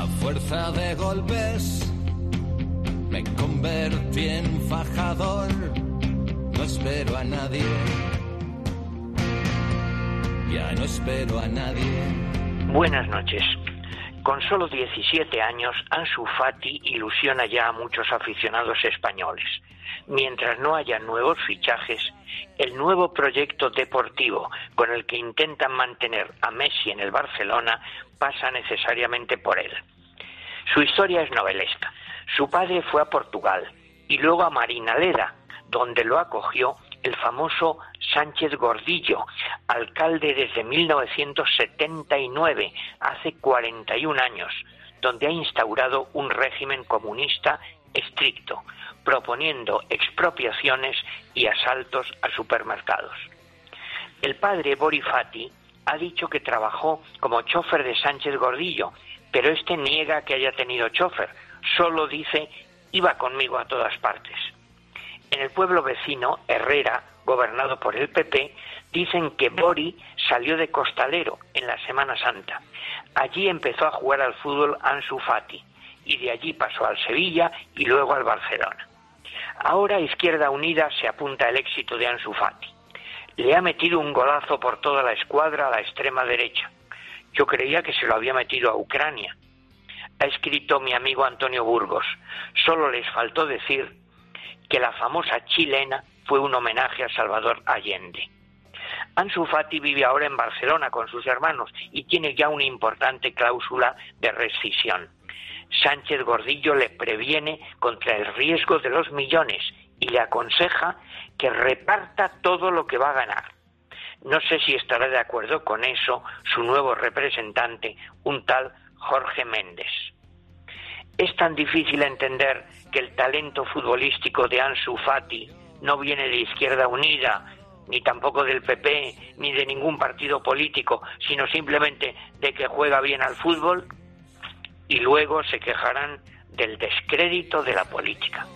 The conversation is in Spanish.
A fuerza de golpes me convertí en fajador. No espero a nadie. Ya no espero a nadie. Buenas noches. Con solo 17 años, Ansu Fati ilusiona ya a muchos aficionados españoles. Mientras no haya nuevos fichajes, el nuevo proyecto deportivo con el que intentan mantener a Messi en el Barcelona pasa necesariamente por él. Su historia es novelesca. Su padre fue a Portugal y luego a Marinaleda, donde lo acogió el famoso Sánchez Gordillo, alcalde desde 1979, hace 41 años, donde ha instaurado un régimen comunista estricto, proponiendo expropiaciones y asaltos a supermercados. El padre Borifati ha dicho que trabajó como chofer de Sánchez Gordillo, pero este niega que haya tenido chofer, solo dice iba conmigo a todas partes. En el pueblo vecino, Herrera, gobernado por el PP, dicen que Bori salió de costalero en la Semana Santa. Allí empezó a jugar al fútbol Ansu Fati y de allí pasó al Sevilla y luego al Barcelona. Ahora Izquierda Unida se apunta al éxito de Ansu Fati. Le ha metido un golazo por toda la escuadra a la extrema derecha. Yo creía que se lo había metido a Ucrania. Ha escrito mi amigo Antonio Burgos. Solo les faltó decir que la famosa chilena fue un homenaje a Salvador Allende. Ansu Fati vive ahora en Barcelona con sus hermanos y tiene ya una importante cláusula de rescisión. Sánchez Gordillo le previene contra el riesgo de los millones y le aconseja que reparta todo lo que va a ganar. No sé si estará de acuerdo con eso su nuevo representante, un tal Jorge Méndez. Es tan difícil entender que el talento futbolístico de Ansu Fati no viene de Izquierda Unida, ni tampoco del PP, ni de ningún partido político, sino simplemente de que juega bien al fútbol y luego se quejarán del descrédito de la política.